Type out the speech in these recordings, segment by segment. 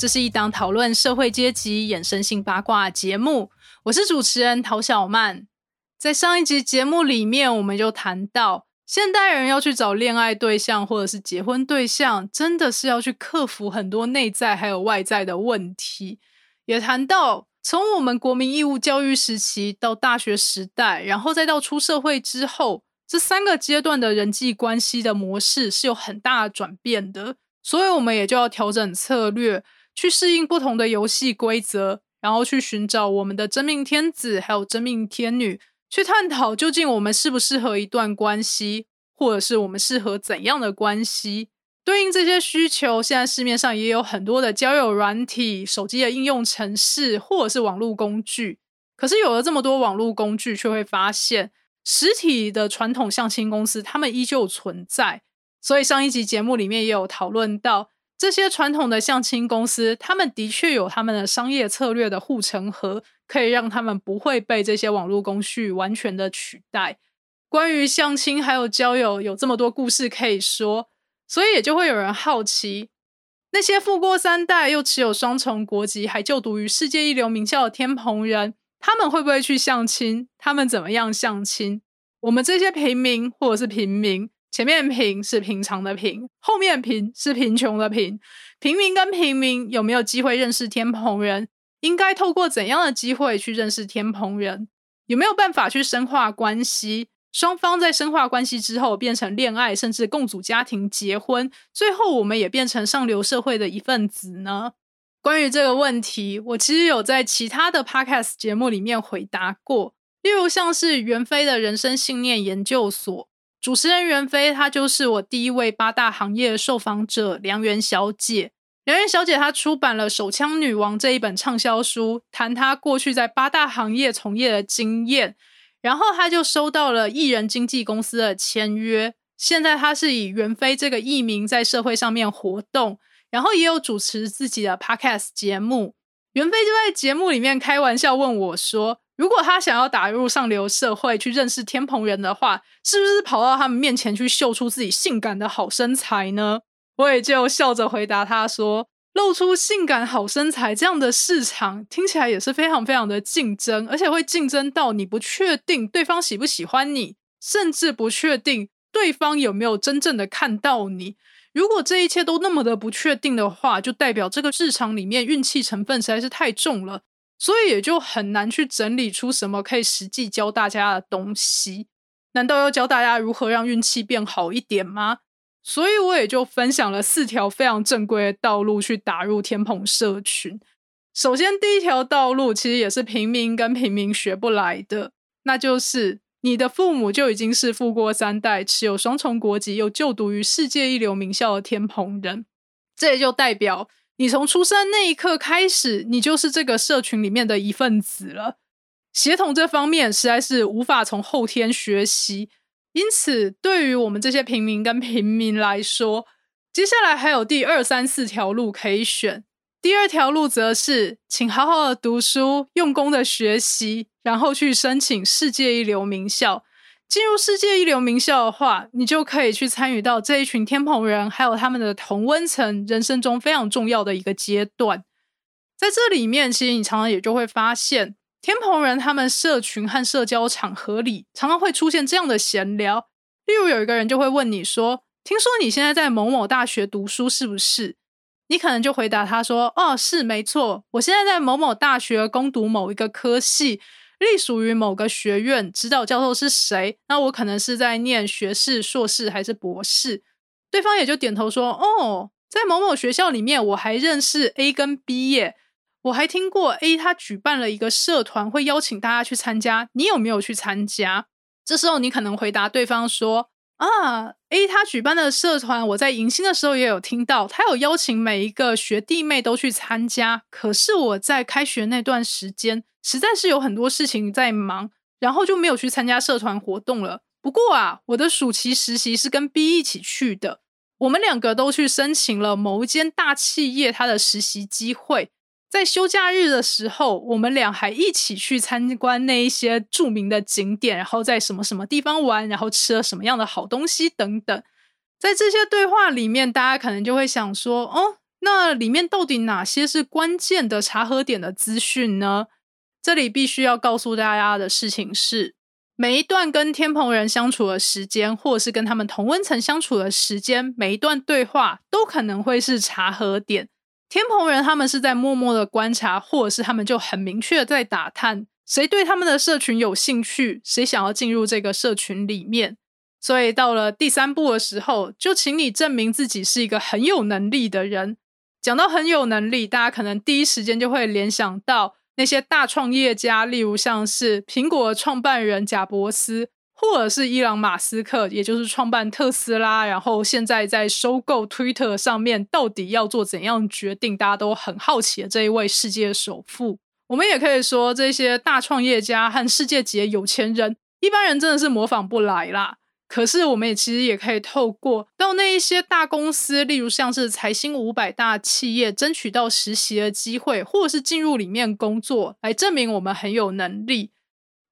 这是一档讨论社会阶级衍生性八卦节目，我是主持人陶小曼。在上一集节目里面，我们就谈到，现代人要去找恋爱对象或者是结婚对象，真的是要去克服很多内在还有外在的问题。也谈到，从我们国民义务教育时期到大学时代，然后再到出社会之后，这三个阶段的人际关系的模式是有很大的转变的，所以我们也就要调整策略。去适应不同的游戏规则，然后去寻找我们的真命天子，还有真命天女，去探讨究竟我们适不适合一段关系，或者是我们适合怎样的关系。对应这些需求，现在市面上也有很多的交友软体、手机的应用程式，或者是网络工具。可是有了这么多网络工具，却会发现实体的传统相亲公司，他们依旧存在。所以上一集节目里面也有讨论到。这些传统的相亲公司，他们的确有他们的商业策略的护城河，可以让他们不会被这些网络工序完全的取代。关于相亲还有交友，有这么多故事可以说，所以也就会有人好奇，那些富过三代又持有双重国籍，还就读于世界一流名校的天蓬人，他们会不会去相亲？他们怎么样相亲？我们这些平民或者是平民？前面贫是平常的贫，后面贫是贫穷的贫。平民跟平民有没有机会认识天蓬人？应该透过怎样的机会去认识天蓬人？有没有办法去深化关系？双方在深化关系之后变成恋爱，甚至共组家庭、结婚，最后我们也变成上流社会的一份子呢？关于这个问题，我其实有在其他的 podcast 节目里面回答过，例如像是袁飞的人生信念研究所。主持人袁飞，她就是我第一位八大行业受访者梁元小姐。梁元小姐她出版了《手枪女王》这一本畅销书，谈她过去在八大行业从业的经验。然后她就收到了艺人经纪公司的签约。现在她是以袁飞这个艺名在社会上面活动，然后也有主持自己的 podcast 节目。袁飞就在节目里面开玩笑问我说。如果他想要打入上流社会去认识天蓬人的话，是不是跑到他们面前去秀出自己性感的好身材呢？我也就笑着回答他说：“露出性感好身材这样的市场，听起来也是非常非常的竞争，而且会竞争到你不确定对方喜不喜欢你，甚至不确定对方有没有真正的看到你。如果这一切都那么的不确定的话，就代表这个市场里面运气成分实在是太重了。”所以也就很难去整理出什么可以实际教大家的东西。难道要教大家如何让运气变好一点吗？所以我也就分享了四条非常正规的道路去打入天蓬社群。首先，第一条道路其实也是平民跟平民学不来的，那就是你的父母就已经是富过三代、持有双重国籍又就读于世界一流名校的天蓬人。这也就代表。你从出生那一刻开始，你就是这个社群里面的一份子了。协同这方面实在是无法从后天学习，因此对于我们这些平民跟平民来说，接下来还有第二三四条路可以选。第二条路则是，请好好的读书，用功的学习，然后去申请世界一流名校。进入世界一流名校的话，你就可以去参与到这一群天蓬人，还有他们的同温层人生中非常重要的一个阶段。在这里面，其实你常常也就会发现，天蓬人他们社群和社交场合里常常会出现这样的闲聊。例如，有一个人就会问你说：“听说你现在在某某大学读书，是不是？”你可能就回答他说：“哦，是没错，我现在在某某大学攻读某一个科系。”隶属于某个学院，指导教授是谁？那我可能是在念学士、硕士还是博士？对方也就点头说：“哦，在某某学校里面，我还认识 A 跟 B 耶，我还听过 A 他举办了一个社团，会邀请大家去参加。你有没有去参加？”这时候你可能回答对方说：“啊，A 他举办的社团，我在迎新的时候也有听到，他有邀请每一个学弟妹都去参加。可是我在开学那段时间，实在是有很多事情在忙，然后就没有去参加社团活动了。不过啊，我的暑期实习是跟 B 一起去的，我们两个都去申请了某一间大企业它的实习机会。在休假日的时候，我们俩还一起去参观那一些著名的景点，然后在什么什么地方玩，然后吃了什么样的好东西等等。在这些对话里面，大家可能就会想说：哦，那里面到底哪些是关键的查核点的资讯呢？这里必须要告诉大家的事情是，每一段跟天蓬人相处的时间，或者是跟他们同温层相处的时间，每一段对话都可能会是查核点。天蓬人他们是在默默的观察，或者是他们就很明确的在打探谁对他们的社群有兴趣，谁想要进入这个社群里面。所以到了第三步的时候，就请你证明自己是一个很有能力的人。讲到很有能力，大家可能第一时间就会联想到那些大创业家，例如像是苹果创办人贾伯斯。或者是伊朗马斯克，也就是创办特斯拉，然后现在在收购 Twitter 上面，到底要做怎样决定？大家都很好奇的这一位世界首富。我们也可以说，这些大创业家和世界级的有钱人，一般人真的是模仿不来啦。可是，我们也其实也可以透过到那一些大公司，例如像是财新五百大企业，争取到实习的机会，或者是进入里面工作，来证明我们很有能力。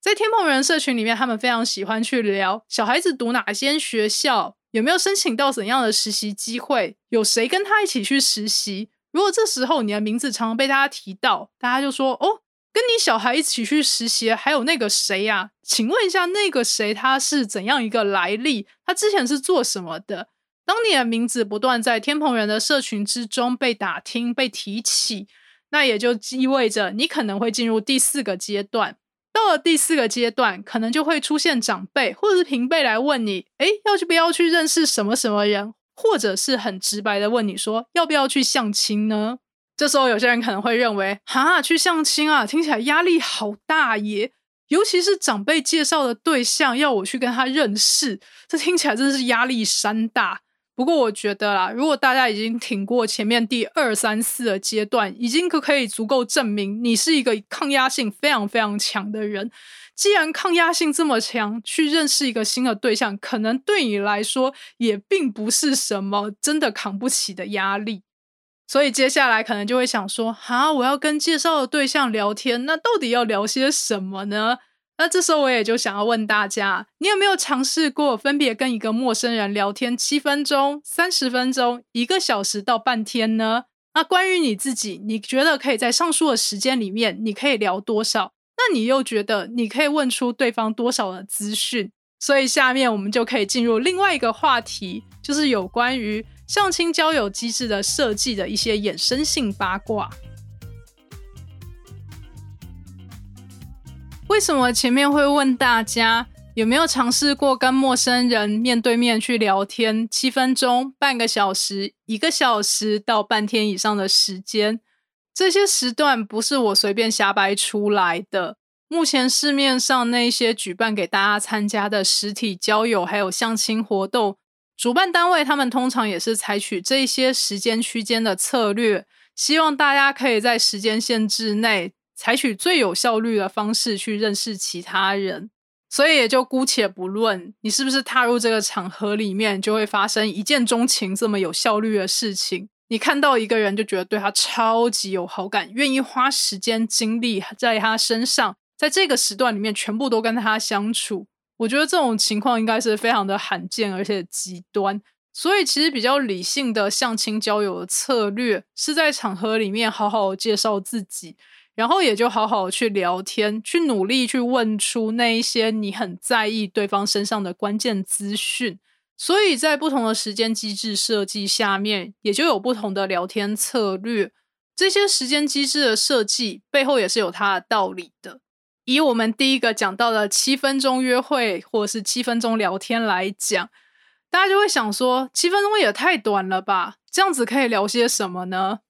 在天蓬人社群里面，他们非常喜欢去聊小孩子读哪间学校，有没有申请到怎样的实习机会，有谁跟他一起去实习。如果这时候你的名字常常被大家提到，大家就说：“哦，跟你小孩一起去实习，还有那个谁呀？请问一下，那个谁他是怎样一个来历？他之前是做什么的？”当你的名字不断在天蓬人的社群之中被打听、被提起，那也就意味着你可能会进入第四个阶段。到了第四个阶段，可能就会出现长辈或者是平辈来问你：“哎，要去不要去认识什么什么人？”或者是很直白的问你说：“要不要去相亲呢？”这时候有些人可能会认为：“哈，去相亲啊，听起来压力好大耶！尤其是长辈介绍的对象要我去跟他认识，这听起来真的是压力山大。”不过我觉得啦，如果大家已经挺过前面第二三四的阶段，已经可可以足够证明你是一个抗压性非常非常强的人。既然抗压性这么强，去认识一个新的对象，可能对你来说也并不是什么真的扛不起的压力。所以接下来可能就会想说：哈，我要跟介绍的对象聊天，那到底要聊些什么呢？那这时候我也就想要问大家，你有没有尝试过分别跟一个陌生人聊天七分钟、三十分钟、一个小时到半天呢？那关于你自己，你觉得可以在上述的时间里面，你可以聊多少？那你又觉得你可以问出对方多少的资讯？所以下面我们就可以进入另外一个话题，就是有关于相亲交友机制的设计的一些衍生性八卦。为什么前面会问大家有没有尝试过跟陌生人面对面去聊天七分钟、半个小时、一个小时到半天以上的时间？这些时段不是我随便瞎掰出来的。目前市面上那些举办给大家参加的实体交友还有相亲活动，主办单位他们通常也是采取这些时间区间的策略，希望大家可以在时间限制内。采取最有效率的方式去认识其他人，所以也就姑且不论你是不是踏入这个场合里面就会发生一见钟情这么有效率的事情。你看到一个人就觉得对他超级有好感，愿意花时间精力在他身上，在这个时段里面全部都跟他相处。我觉得这种情况应该是非常的罕见而且极端。所以其实比较理性的相亲交友的策略是在场合里面好好介绍自己。然后也就好好去聊天，去努力去问出那一些你很在意对方身上的关键资讯。所以在不同的时间机制设计下面，也就有不同的聊天策略。这些时间机制的设计背后也是有它的道理的。以我们第一个讲到的七分钟约会或者是七分钟聊天来讲，大家就会想说，七分钟也太短了吧？这样子可以聊些什么呢？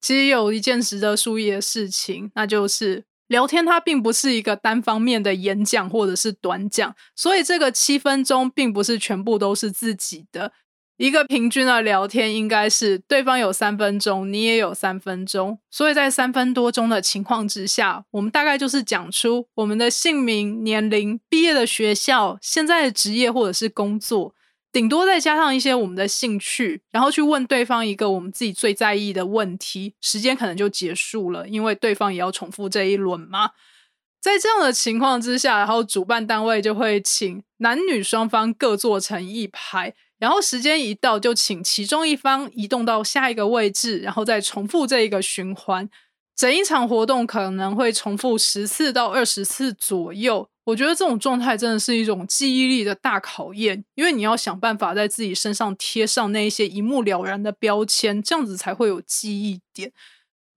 其实有一件值得注意的事情，那就是聊天它并不是一个单方面的演讲或者是短讲，所以这个七分钟并不是全部都是自己的。一个平均的聊天应该是对方有三分钟，你也有三分钟，所以在三分多钟的情况之下，我们大概就是讲出我们的姓名、年龄、毕业的学校、现在的职业或者是工作，顶多再加上一些我们的兴趣，然后去问对方一个我们自己最在意的问题，时间可能就结束了，因为对方也要重复这一轮嘛。在这样的情况之下，然后主办单位就会请男女双方各坐成一排。然后时间一到，就请其中一方移动到下一个位置，然后再重复这一个循环。整一场活动可能会重复十次到二十次左右。我觉得这种状态真的是一种记忆力的大考验，因为你要想办法在自己身上贴上那一些一目了然的标签，这样子才会有记忆点。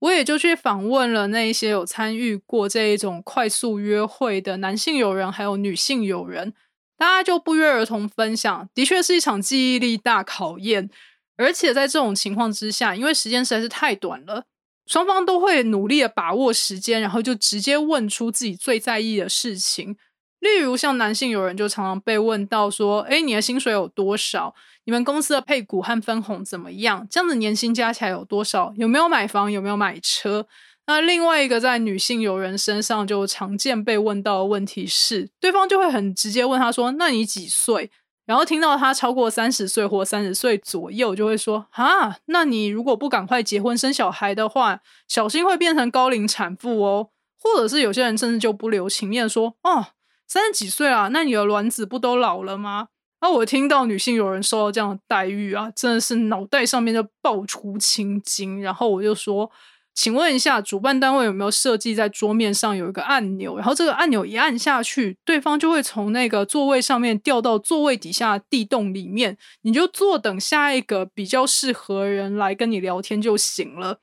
我也就去访问了那一些有参与过这一种快速约会的男性友人，还有女性友人。大家就不约而同分享，的确是一场记忆力大考验。而且在这种情况之下，因为时间实在是太短了，双方都会努力的把握时间，然后就直接问出自己最在意的事情。例如，像男性有人就常常被问到说：“哎，你的薪水有多少？你们公司的配股和分红怎么样？这样子年薪加起来有多少？有没有买房？有没有买车？”那另外一个在女性友人身上就常见被问到的问题是，对方就会很直接问他说：“那你几岁？”然后听到他超过三十岁或三十岁左右，就会说：“啊，那你如果不赶快结婚生小孩的话，小心会变成高龄产妇哦。”或者是有些人甚至就不留情面说：“哦，三十几岁啊，那你的卵子不都老了吗？”那我听到女性有人受到这样的待遇啊，真的是脑袋上面就爆出青筋，然后我就说。请问一下，主办单位有没有设计在桌面上有一个按钮？然后这个按钮一按下去，对方就会从那个座位上面掉到座位底下地洞里面，你就坐等下一个比较适合人来跟你聊天就行了。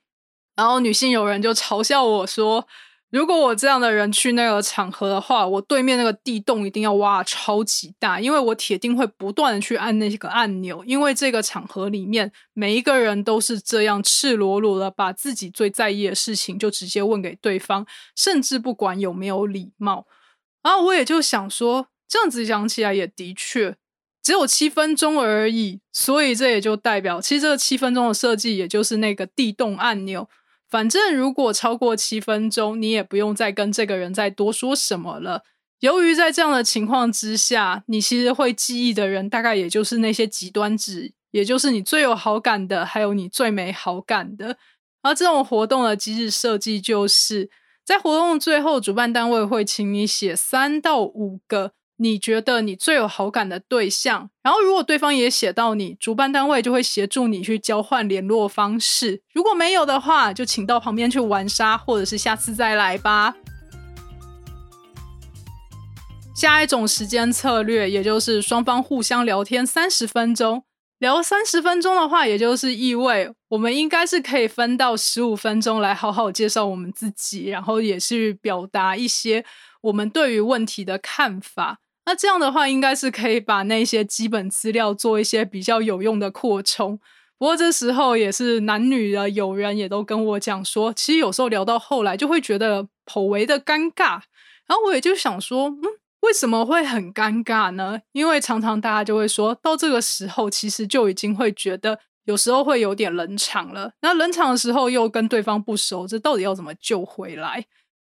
然后女性有人就嘲笑我说。如果我这样的人去那个场合的话，我对面那个地洞一定要挖超级大，因为我铁定会不断的去按那个按钮，因为这个场合里面每一个人都是这样赤裸裸的把自己最在意的事情就直接问给对方，甚至不管有没有礼貌。然后我也就想说，这样子讲起来也的确只有七分钟而已，所以这也就代表，其实这个七分钟的设计，也就是那个地洞按钮。反正如果超过七分钟，你也不用再跟这个人再多说什么了。由于在这样的情况之下，你其实会记忆的人大概也就是那些极端值，也就是你最有好感的，还有你最没好感的。而这种活动的机制设计，就是在活动最后，主办单位会请你写三到五个。你觉得你最有好感的对象，然后如果对方也写到你，主办单位就会协助你去交换联络方式。如果没有的话，就请到旁边去玩沙，或者是下次再来吧。下一种时间策略，也就是双方互相聊天三十分钟，聊三十分钟的话，也就是意味我们应该是可以分到十五分钟来好好介绍我们自己，然后也是表达一些我们对于问题的看法。那这样的话，应该是可以把那些基本资料做一些比较有用的扩充。不过这时候也是男女的友人也都跟我讲说，其实有时候聊到后来就会觉得颇为的尴尬。然后我也就想说，嗯，为什么会很尴尬呢？因为常常大家就会说到这个时候，其实就已经会觉得有时候会有点冷场了。那冷场的时候又跟对方不熟，这到底要怎么救回来？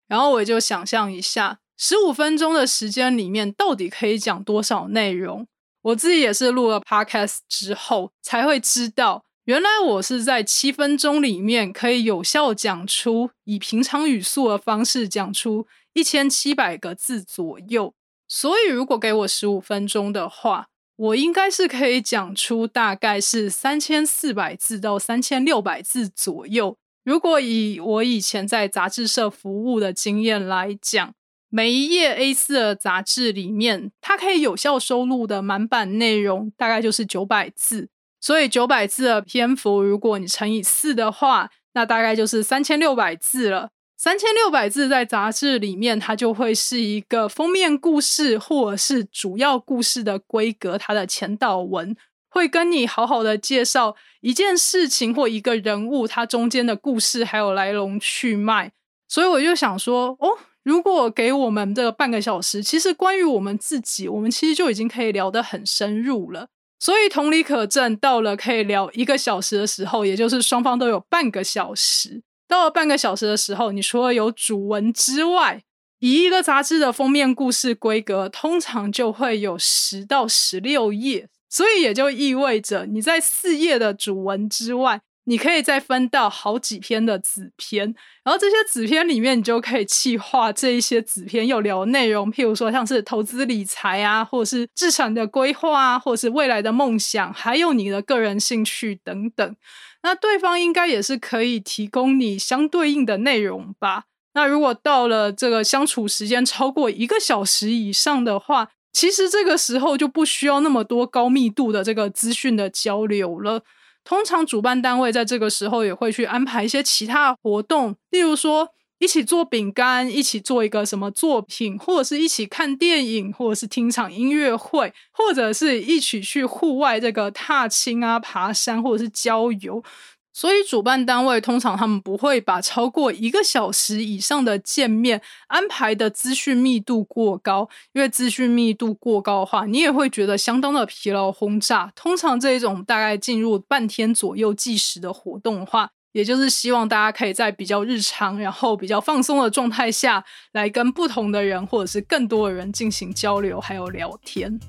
然后我就想象一下。十五分钟的时间里面，到底可以讲多少内容？我自己也是录了 podcast 之后，才会知道，原来我是在七分钟里面可以有效讲出以平常语速的方式讲出一千七百个字左右。所以，如果给我十五分钟的话，我应该是可以讲出大概是三千四百字到三千六百字左右。如果以我以前在杂志社服务的经验来讲，每一页 A 四的杂志里面，它可以有效收录的满版内容大概就是九百字，所以九百字的篇幅，如果你乘以四的话，那大概就是三千六百字了。三千六百字在杂志里面，它就会是一个封面故事或者是主要故事的规格，它的前导文会跟你好好的介绍一件事情或一个人物，它中间的故事还有来龙去脉。所以我就想说，哦，如果给我们这个半个小时，其实关于我们自己，我们其实就已经可以聊得很深入了。所以同理可证，到了可以聊一个小时的时候，也就是双方都有半个小时。到了半个小时的时候，你除了有主文之外，以一个杂志的封面故事规格，通常就会有十到十六页。所以也就意味着，你在四页的主文之外。你可以再分到好几篇的子篇，然后这些子篇里面，你就可以细化这一些子篇要聊内容，譬如说像是投资理财啊，或者是资产的规划啊，或者是未来的梦想，还有你的个人兴趣等等。那对方应该也是可以提供你相对应的内容吧？那如果到了这个相处时间超过一个小时以上的话，其实这个时候就不需要那么多高密度的这个资讯的交流了。通常主办单位在这个时候也会去安排一些其他活动，例如说一起做饼干，一起做一个什么作品，或者是一起看电影，或者是听场音乐会，或者是一起去户外这个踏青啊、爬山，或者是郊游。所以，主办单位通常他们不会把超过一个小时以上的见面安排的资讯密度过高，因为资讯密度过高的话，你也会觉得相当的疲劳轰炸。通常这一种大概进入半天左右计时的活动的话，也就是希望大家可以在比较日常、然后比较放松的状态下来跟不同的人或者是更多的人进行交流，还有聊天。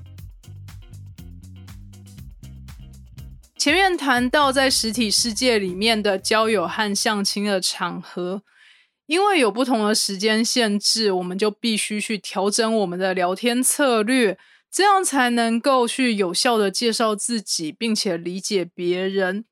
前面谈到在实体世界里面的交友和相亲的场合，因为有不同的时间限制，我们就必须去调整我们的聊天策略，这样才能够去有效的介绍自己，并且理解别人。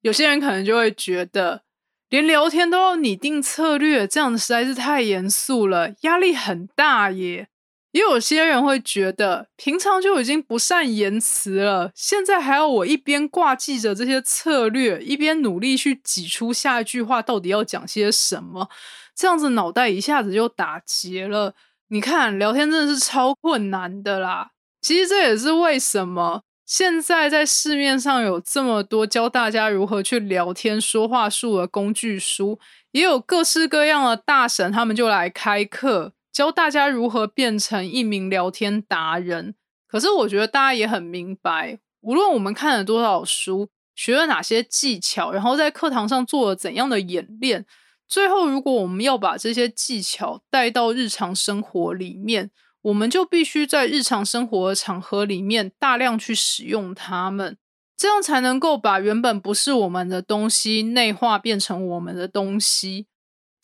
有些人可能就会觉得，连聊天都要拟定策略，这样实在是太严肃了，压力很大耶。也有些人会觉得，平常就已经不善言辞了，现在还要我一边挂记着这些策略，一边努力去挤出下一句话到底要讲些什么，这样子脑袋一下子就打结了。你看，聊天真的是超困难的啦。其实这也是为什么现在在市面上有这么多教大家如何去聊天说话术的工具书，也有各式各样的大神，他们就来开课。教大家如何变成一名聊天达人。可是我觉得大家也很明白，无论我们看了多少书，学了哪些技巧，然后在课堂上做了怎样的演练，最后如果我们要把这些技巧带到日常生活里面，我们就必须在日常生活的场合里面大量去使用它们，这样才能够把原本不是我们的东西内化变成我们的东西。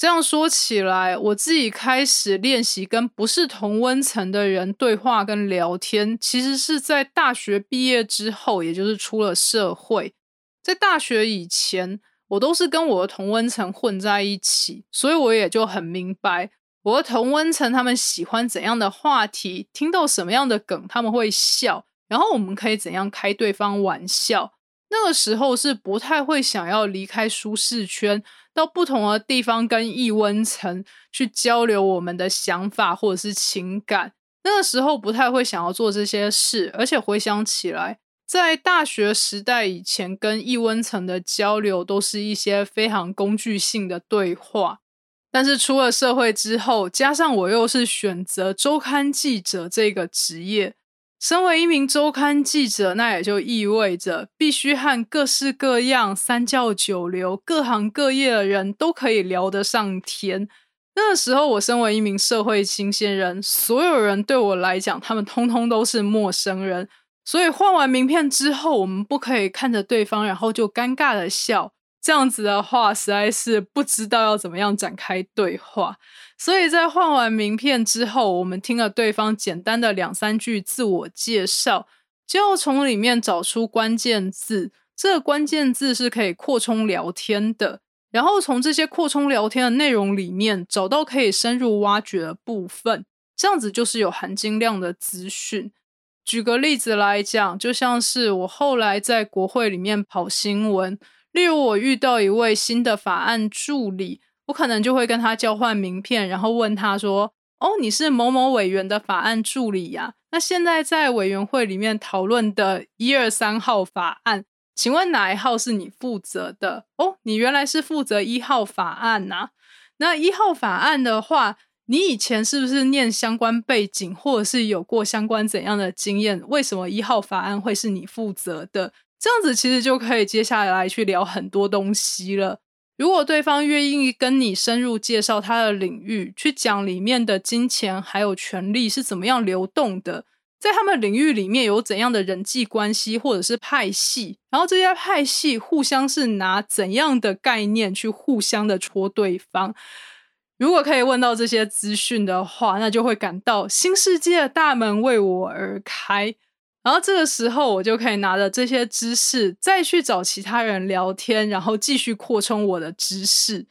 这样说起来，我自己开始练习跟不是同温层的人对话跟聊天，其实是在大学毕业之后，也就是出了社会。在大学以前，我都是跟我的同温层混在一起，所以我也就很明白我的同温层他们喜欢怎样的话题，听到什么样的梗他们会笑，然后我们可以怎样开对方玩笑。那个时候是不太会想要离开舒适圈。到不同的地方跟异温层去交流我们的想法或者是情感，那个时候不太会想要做这些事，而且回想起来，在大学时代以前跟异温层的交流都是一些非常工具性的对话，但是出了社会之后，加上我又是选择周刊记者这个职业。身为一名周刊记者，那也就意味着必须和各式各样、三教九流、各行各业的人都可以聊得上天。那时候，我身为一名社会新鲜人，所有人对我来讲，他们通通都是陌生人。所以换完名片之后，我们不可以看着对方，然后就尴尬的笑。这样子的话，实在是不知道要怎么样展开对话。所以在换完名片之后，我们听了对方简单的两三句自我介绍，就要从里面找出关键字。这个关键字是可以扩充聊天的，然后从这些扩充聊天的内容里面找到可以深入挖掘的部分。这样子就是有含金量的资讯。举个例子来讲，就像是我后来在国会里面跑新闻，例如我遇到一位新的法案助理。我可能就会跟他交换名片，然后问他说：“哦，你是某某委员的法案助理呀？那现在在委员会里面讨论的一二三号法案，请问哪一号是你负责的？哦，你原来是负责一号法案呐。那一号法案的话，你以前是不是念相关背景，或者是有过相关怎样的经验？为什么一号法案会是你负责的？这样子其实就可以接下来去聊很多东西了。如果对方愿意跟你深入介绍他的领域，去讲里面的金钱还有权力是怎么样流动的，在他们领域里面有怎样的人际关系或者是派系，然后这些派系互相是拿怎样的概念去互相的戳对方。如果可以问到这些资讯的话，那就会感到新世界的大门为我而开。然后这个时候，我就可以拿着这些知识，再去找其他人聊天，然后继续扩充我的知识。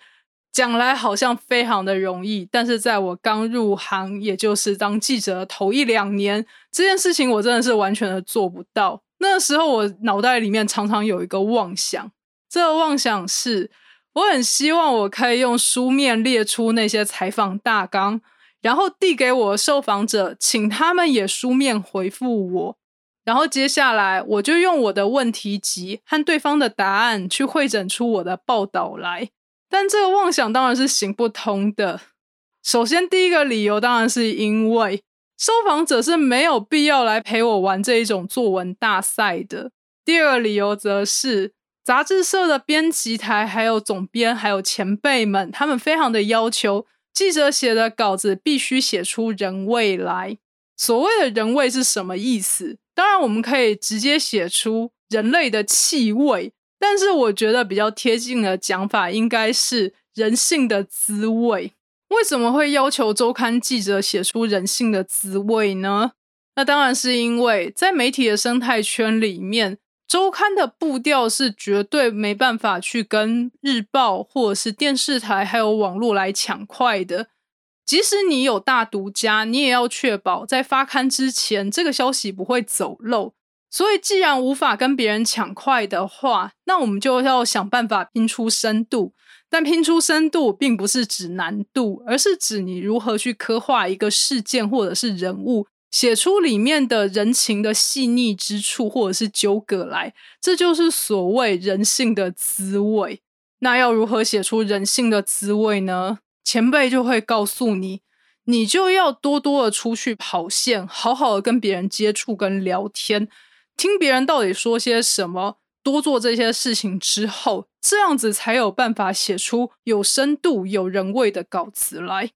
讲来好像非常的容易，但是在我刚入行，也就是当记者头一两年，这件事情我真的是完全的做不到。那时候我脑袋里面常常有一个妄想，这个妄想是，我很希望我可以用书面列出那些采访大纲，然后递给我受访者，请他们也书面回复我。然后接下来，我就用我的问题集和对方的答案去会诊出我的报道来。但这个妄想当然是行不通的。首先，第一个理由当然是因为受访者是没有必要来陪我玩这一种作文大赛的。第二个理由则是杂志社的编辑台、还有总编、还有前辈们，他们非常的要求记者写的稿子必须写出人味来。所谓的人味是什么意思？当然，我们可以直接写出人类的气味，但是我觉得比较贴近的讲法应该是人性的滋味。为什么会要求周刊记者写出人性的滋味呢？那当然是因为在媒体的生态圈里面，周刊的步调是绝对没办法去跟日报或者是电视台还有网络来抢快的。即使你有大独家，你也要确保在发刊之前，这个消息不会走漏。所以，既然无法跟别人抢快的话，那我们就要想办法拼出深度。但拼出深度，并不是指难度，而是指你如何去刻画一个事件或者是人物，写出里面的人情的细腻之处或者是纠葛来。这就是所谓人性的滋味。那要如何写出人性的滋味呢？前辈就会告诉你，你就要多多的出去跑线，好好的跟别人接触跟聊天，听别人到底说些什么，多做这些事情之后，这样子才有办法写出有深度、有人味的稿子来。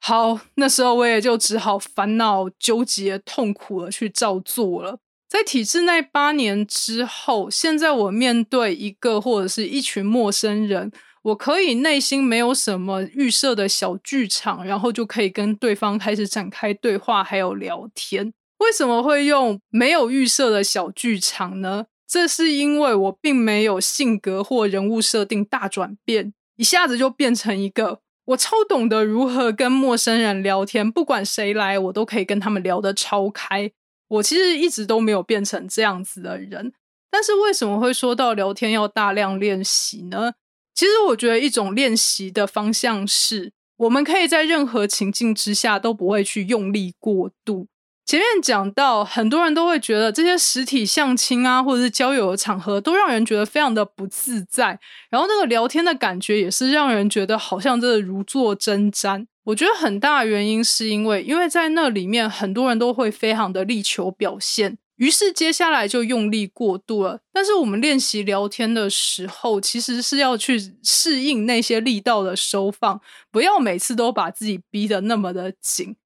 好，那时候我也就只好烦恼、纠结、痛苦的去照做了。在体制内八年之后，现在我面对一个或者是一群陌生人。我可以内心没有什么预设的小剧场，然后就可以跟对方开始展开对话，还有聊天。为什么会用没有预设的小剧场呢？这是因为我并没有性格或人物设定大转变，一下子就变成一个我超懂得如何跟陌生人聊天，不管谁来，我都可以跟他们聊得超开。我其实一直都没有变成这样子的人，但是为什么会说到聊天要大量练习呢？其实我觉得一种练习的方向是，我们可以在任何情境之下都不会去用力过度。前面讲到，很多人都会觉得这些实体相亲啊，或者是交友的场合，都让人觉得非常的不自在。然后那个聊天的感觉也是让人觉得好像真的如坐针毡。我觉得很大的原因是因为，因为在那里面很多人都会非常的力求表现。于是接下来就用力过度了。但是我们练习聊天的时候，其实是要去适应那些力道的收放，不要每次都把自己逼得那么的紧。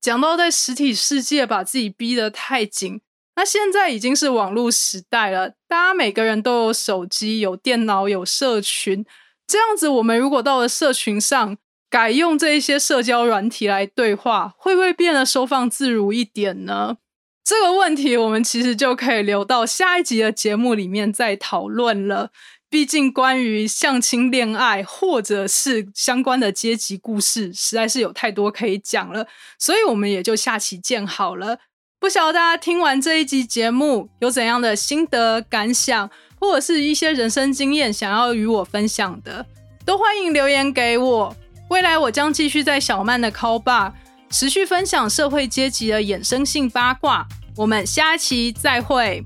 讲到在实体世界把自己逼得太紧，那现在已经是网络时代了，大家每个人都有手机、有电脑、有社群，这样子，我们如果到了社群上改用这一些社交软体来对话，会不会变得收放自如一点呢？这个问题，我们其实就可以留到下一集的节目里面再讨论了。毕竟，关于相亲恋爱或者是相关的阶级故事，实在是有太多可以讲了，所以我们也就下期见好了。不晓得大家听完这一集节目有怎样的心得感想，或者是一些人生经验想要与我分享的，都欢迎留言给我。未来我将继续在小曼的 call bar。持续分享社会阶级的衍生性八卦，我们下期再会。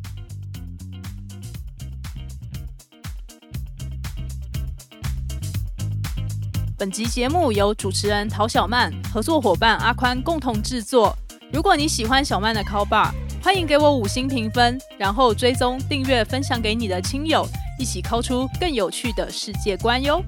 本集节目由主持人陶小曼、合作伙伴阿宽共同制作。如果你喜欢小曼的 Call Bar，欢迎给我五星评分，然后追踪、订阅、分享给你的亲友，一起敲出更有趣的世界观哟。